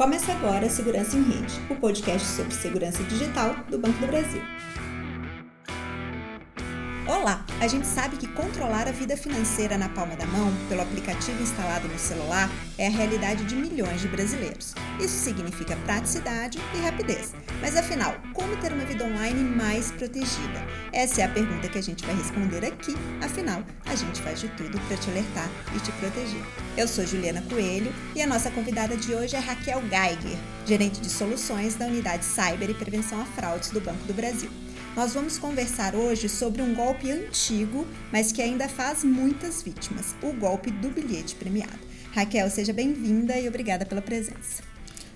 Começa agora Segurança em Rede, o podcast sobre segurança digital do Banco do Brasil. A gente sabe que controlar a vida financeira na palma da mão, pelo aplicativo instalado no celular, é a realidade de milhões de brasileiros. Isso significa praticidade e rapidez. Mas afinal, como ter uma vida online mais protegida? Essa é a pergunta que a gente vai responder aqui. Afinal, a gente faz de tudo para te alertar e te proteger. Eu sou Juliana Coelho e a nossa convidada de hoje é Raquel Geiger, gerente de soluções da unidade Cyber e Prevenção a Fraudes do Banco do Brasil. Nós vamos conversar hoje sobre um golpe antigo, mas que ainda faz muitas vítimas: o golpe do bilhete premiado. Raquel, seja bem-vinda e obrigada pela presença.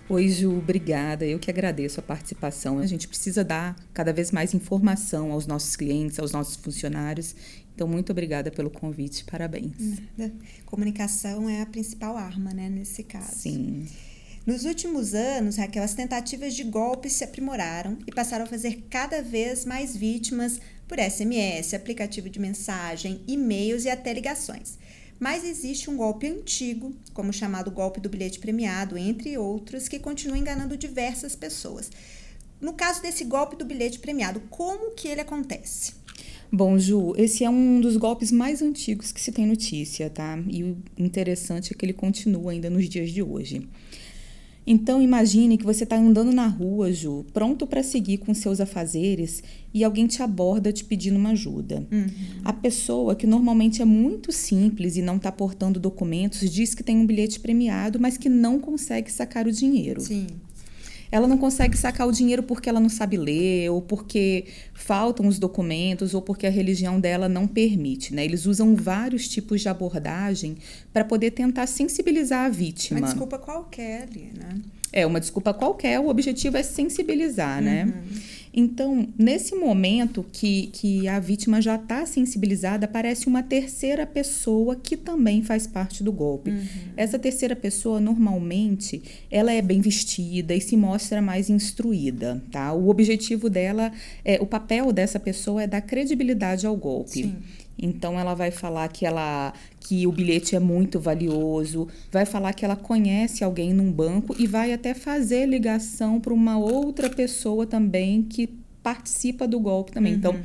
Oi, Ju, obrigada. Eu que agradeço a participação. A gente precisa dar cada vez mais informação aos nossos clientes, aos nossos funcionários. Então, muito obrigada pelo convite. Parabéns. Nada. Comunicação é a principal arma, né, nesse caso. Sim. Nos últimos anos, Raquel, as tentativas de golpe se aprimoraram e passaram a fazer cada vez mais vítimas por SMS, aplicativo de mensagem, e-mails e até ligações. Mas existe um golpe antigo, como o chamado golpe do bilhete premiado, entre outros, que continua enganando diversas pessoas. No caso desse golpe do bilhete premiado, como que ele acontece? Bom, Ju, esse é um dos golpes mais antigos que se tem notícia, tá? E o interessante é que ele continua ainda nos dias de hoje. Então imagine que você está andando na rua, Ju, pronto para seguir com seus afazeres e alguém te aborda te pedindo uma ajuda. Uhum. A pessoa, que normalmente é muito simples e não está portando documentos, diz que tem um bilhete premiado, mas que não consegue sacar o dinheiro. Sim ela não consegue sacar o dinheiro porque ela não sabe ler, ou porque faltam os documentos, ou porque a religião dela não permite. Né? Eles usam vários tipos de abordagem para poder tentar sensibilizar a vítima. Uma desculpa qualquer ali, né? É, uma desculpa qualquer, o objetivo é sensibilizar, né? uhum. né? Então, nesse momento que, que a vítima já está sensibilizada, aparece uma terceira pessoa que também faz parte do golpe. Uhum. Essa terceira pessoa, normalmente, ela é bem vestida e se mostra mais instruída, tá? O objetivo dela, é, o papel dessa pessoa é dar credibilidade ao golpe. Sim. Então ela vai falar que ela que o bilhete é muito valioso, vai falar que ela conhece alguém num banco e vai até fazer ligação para uma outra pessoa também que participa do golpe também. Uhum. Então,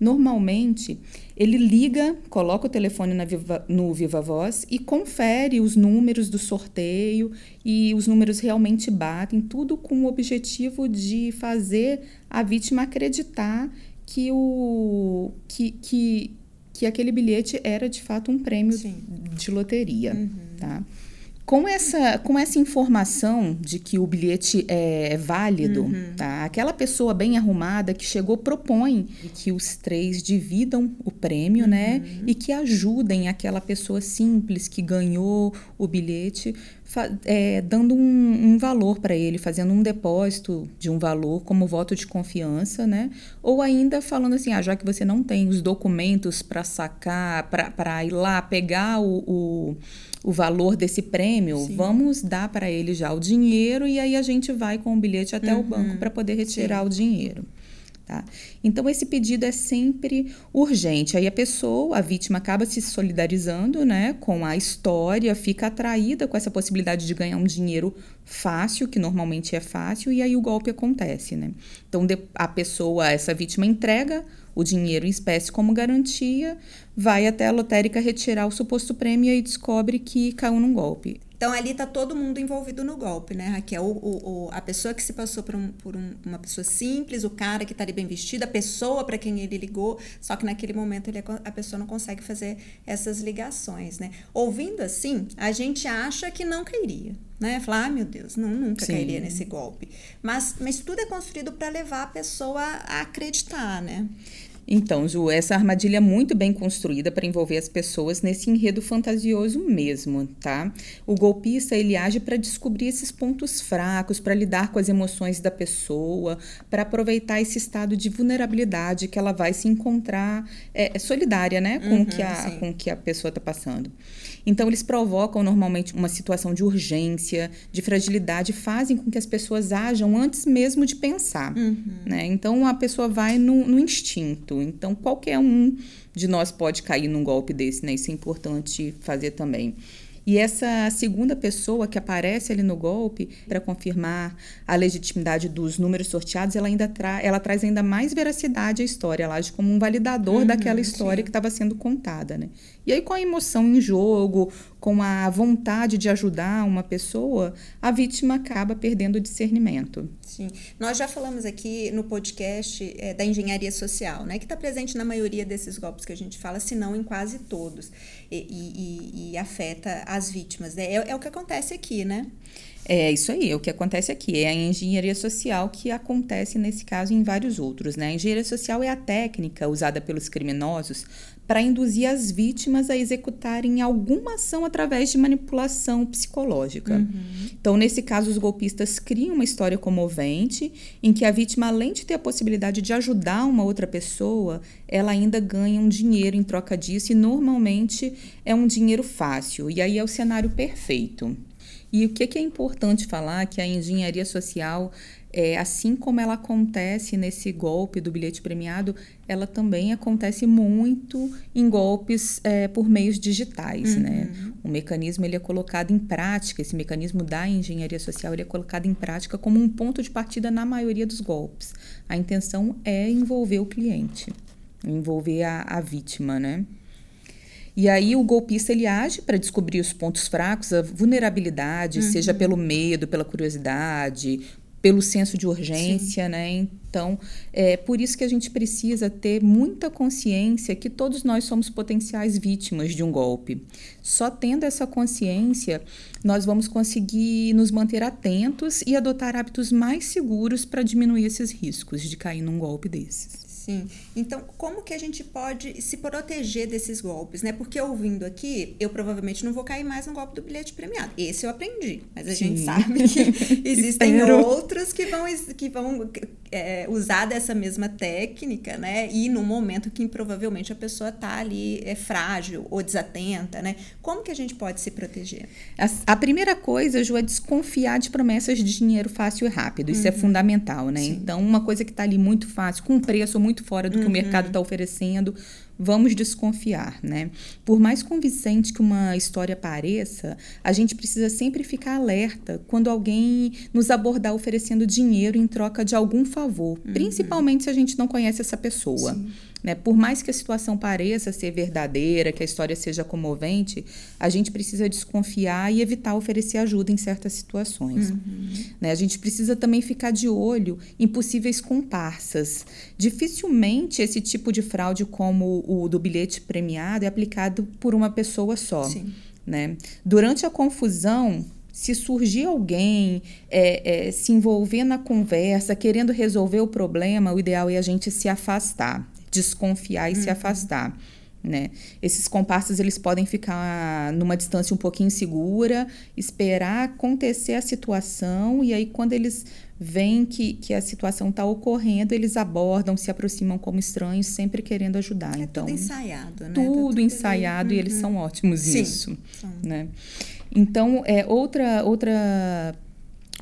normalmente, ele liga, coloca o telefone na Viva, no Viva Voz e confere os números do sorteio e os números realmente batem, tudo com o objetivo de fazer a vítima acreditar que o que, que que aquele bilhete era de fato um prêmio Sim. de loteria, uhum. tá? Com essa, com essa informação de que o bilhete é válido, uhum. tá? aquela pessoa bem arrumada que chegou propõe que os três dividam o prêmio, né? uhum. né? E que ajudem aquela pessoa simples que ganhou o bilhete, é, dando um, um valor para ele, fazendo um depósito de um valor como voto de confiança, né? Ou ainda falando assim, ah, já que você não tem os documentos para sacar, para ir lá pegar o, o o valor desse prêmio, Sim. vamos dar para ele já o dinheiro e aí a gente vai com o bilhete até uhum. o banco para poder retirar Sim. o dinheiro. Tá? Então, esse pedido é sempre urgente. Aí a pessoa, a vítima, acaba se solidarizando né, com a história, fica atraída com essa possibilidade de ganhar um dinheiro fácil, que normalmente é fácil, e aí o golpe acontece. Né? Então, a pessoa, essa vítima, entrega o dinheiro em espécie como garantia, vai até a lotérica retirar o suposto prêmio e descobre que caiu num golpe. Então ali está todo mundo envolvido no golpe, né, Raquel? O, o, o, a pessoa que se passou por, um, por um, uma pessoa simples, o cara que está ali bem vestido, a pessoa para quem ele ligou, só que naquele momento ele, a pessoa não consegue fazer essas ligações, né? Ouvindo assim, a gente acha que não cairia, né? Falar, ah, meu Deus, não, nunca Sim. cairia nesse golpe. Mas, mas tudo é construído para levar a pessoa a acreditar, né? Então, Ju, essa armadilha é muito bem construída para envolver as pessoas nesse enredo fantasioso mesmo, tá? O golpista ele age para descobrir esses pontos fracos, para lidar com as emoções da pessoa, para aproveitar esse estado de vulnerabilidade que ela vai se encontrar é, é solidária, né, com uhum, o que a com o que a pessoa está passando. Então, eles provocam normalmente uma situação de urgência, de fragilidade, fazem com que as pessoas ajam antes mesmo de pensar. Uhum. Né? Então, a pessoa vai no, no, instinto. Então, qualquer um de nós pode cair num golpe desse, né? Isso é importante fazer também. E essa segunda pessoa que aparece ali no golpe para confirmar a legitimidade dos números sorteados, ela ainda tra ela traz ainda mais veracidade à história, ela age como um validador uhum, daquela história sim. que estava sendo contada, né? E aí com a emoção em jogo, com a vontade de ajudar uma pessoa, a vítima acaba perdendo o discernimento. Sim. Nós já falamos aqui no podcast é, da engenharia social, né? Que está presente na maioria desses golpes que a gente fala, se não em quase todos. E, e, e afeta as vítimas. Né? É, é o que acontece aqui, né? É isso aí, é o que acontece aqui. É a engenharia social que acontece nesse caso e em vários outros. Né? A engenharia social é a técnica usada pelos criminosos para induzir as vítimas a executarem alguma ação através de manipulação psicológica. Uhum. Então, nesse caso, os golpistas criam uma história comovente em que a vítima, além de ter a possibilidade de ajudar uma outra pessoa, ela ainda ganha um dinheiro em troca disso e normalmente é um dinheiro fácil. E aí é o cenário perfeito. E o que, que é importante falar que a engenharia social é, assim como ela acontece nesse golpe do bilhete premiado, ela também acontece muito em golpes é, por meios digitais, né? uhum. né? O mecanismo ele é colocado em prática, esse mecanismo da engenharia social ele é colocado em prática como um ponto de partida na maioria dos golpes. A intenção é envolver o cliente, envolver a, a vítima, né? E aí o golpista ele age para descobrir os pontos fracos, a vulnerabilidade, uhum. seja pelo medo, pela curiosidade, pelo senso de urgência, Sim. né? Então, é por isso que a gente precisa ter muita consciência que todos nós somos potenciais vítimas de um golpe. Só tendo essa consciência, nós vamos conseguir nos manter atentos e adotar hábitos mais seguros para diminuir esses riscos de cair num golpe desses. Sim. Então, como que a gente pode se proteger desses golpes, né? Porque ouvindo aqui, eu provavelmente não vou cair mais no golpe do bilhete premiado. Esse eu aprendi, mas a Sim. gente sabe que existem outros que vão, que vão é, usar dessa mesma técnica, né? E no momento que provavelmente a pessoa tá ali é frágil ou desatenta, né? Como que a gente pode se proteger? A, a primeira coisa, Ju, é desconfiar de promessas de dinheiro fácil e rápido. Isso é uhum. é fundamental, né? Sim. Então, uma coisa que tá ali muito fácil, com preço muito muito fora do que uhum. o mercado está oferecendo, vamos desconfiar, né? Por mais convincente que uma história pareça, a gente precisa sempre ficar alerta quando alguém nos abordar oferecendo dinheiro em troca de algum favor, uhum. principalmente se a gente não conhece essa pessoa. Sim. Né? Por mais que a situação pareça ser verdadeira, que a história seja comovente, a gente precisa desconfiar e evitar oferecer ajuda em certas situações. Uhum. Né? A gente precisa também ficar de olho em possíveis comparsas. Dificilmente esse tipo de fraude, como o do bilhete premiado, é aplicado por uma pessoa só. Sim. Né? Durante a confusão, se surgir alguém é, é, se envolver na conversa, querendo resolver o problema, o ideal é a gente se afastar desconfiar e uhum. se afastar. Né? Esses comparsas eles podem ficar numa distância um pouquinho segura, esperar acontecer a situação e aí quando eles veem que, que a situação está ocorrendo, eles abordam, se aproximam como estranhos, sempre querendo ajudar. É então, tudo ensaiado, né? Tudo, tá tudo ensaiado uhum. e eles uhum. são ótimos Sim. nisso. Né? Então, é, outra, outra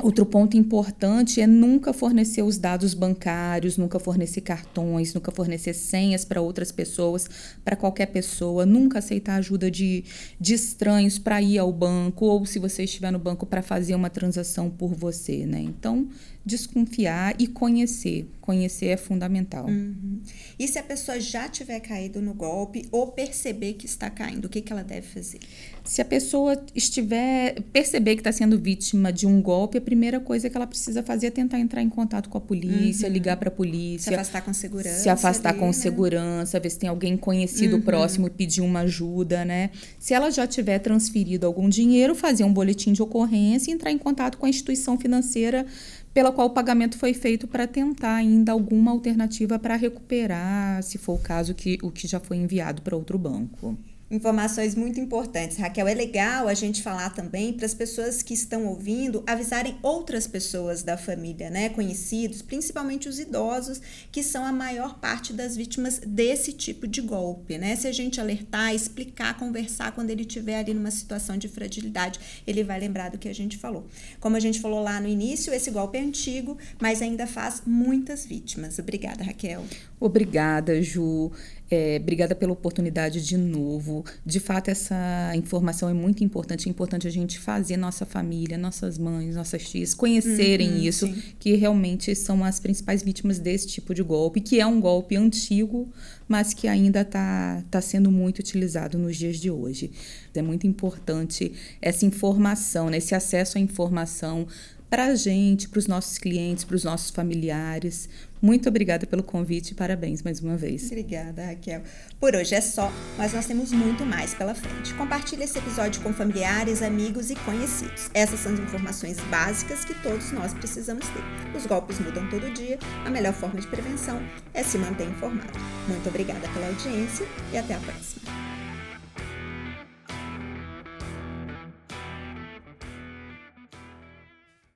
Outro ponto importante é nunca fornecer os dados bancários, nunca fornecer cartões, nunca fornecer senhas para outras pessoas, para qualquer pessoa, nunca aceitar ajuda de, de estranhos para ir ao banco ou se você estiver no banco para fazer uma transação por você, né? Então, desconfiar e conhecer. Conhecer é fundamental. Uhum. E se a pessoa já tiver caído no golpe ou perceber que está caindo, o que, que ela deve fazer? Se a pessoa estiver perceber que está sendo vítima de um golpe, a primeira coisa que ela precisa fazer é tentar entrar em contato com a polícia, uhum. ligar para a polícia, se afastar com segurança, se afastar ali, com né? segurança, ver se tem alguém conhecido uhum. próximo e pedir uma ajuda, né? Se ela já tiver transferido algum dinheiro, fazer um boletim de ocorrência e entrar em contato com a instituição financeira pela qual o pagamento foi feito para tentar ainda alguma alternativa para recuperar, se for o caso, que, o que já foi enviado para outro banco informações muito importantes. Raquel, é legal a gente falar também para as pessoas que estão ouvindo avisarem outras pessoas da família, né, conhecidos, principalmente os idosos, que são a maior parte das vítimas desse tipo de golpe, né? Se a gente alertar, explicar, conversar quando ele estiver ali numa situação de fragilidade, ele vai lembrar do que a gente falou. Como a gente falou lá no início, esse golpe é antigo, mas ainda faz muitas vítimas. Obrigada, Raquel. Obrigada, Ju. É, obrigada pela oportunidade de novo. De fato, essa informação é muito importante. É importante a gente fazer nossa família, nossas mães, nossas tias conhecerem uhum, isso, sim. que realmente são as principais vítimas desse tipo de golpe, que é um golpe antigo, mas que ainda está tá sendo muito utilizado nos dias de hoje. É muito importante essa informação, né, esse acesso à informação para a gente, para os nossos clientes, para os nossos familiares. Muito obrigada pelo convite e parabéns mais uma vez. Obrigada, Raquel. Por hoje é só, mas nós temos muito mais pela frente. Compartilhe esse episódio com familiares, amigos e conhecidos. Essas são as informações básicas que todos nós precisamos ter. Os golpes mudam todo dia, a melhor forma de prevenção é se manter informado. Muito obrigada pela audiência e até a próxima.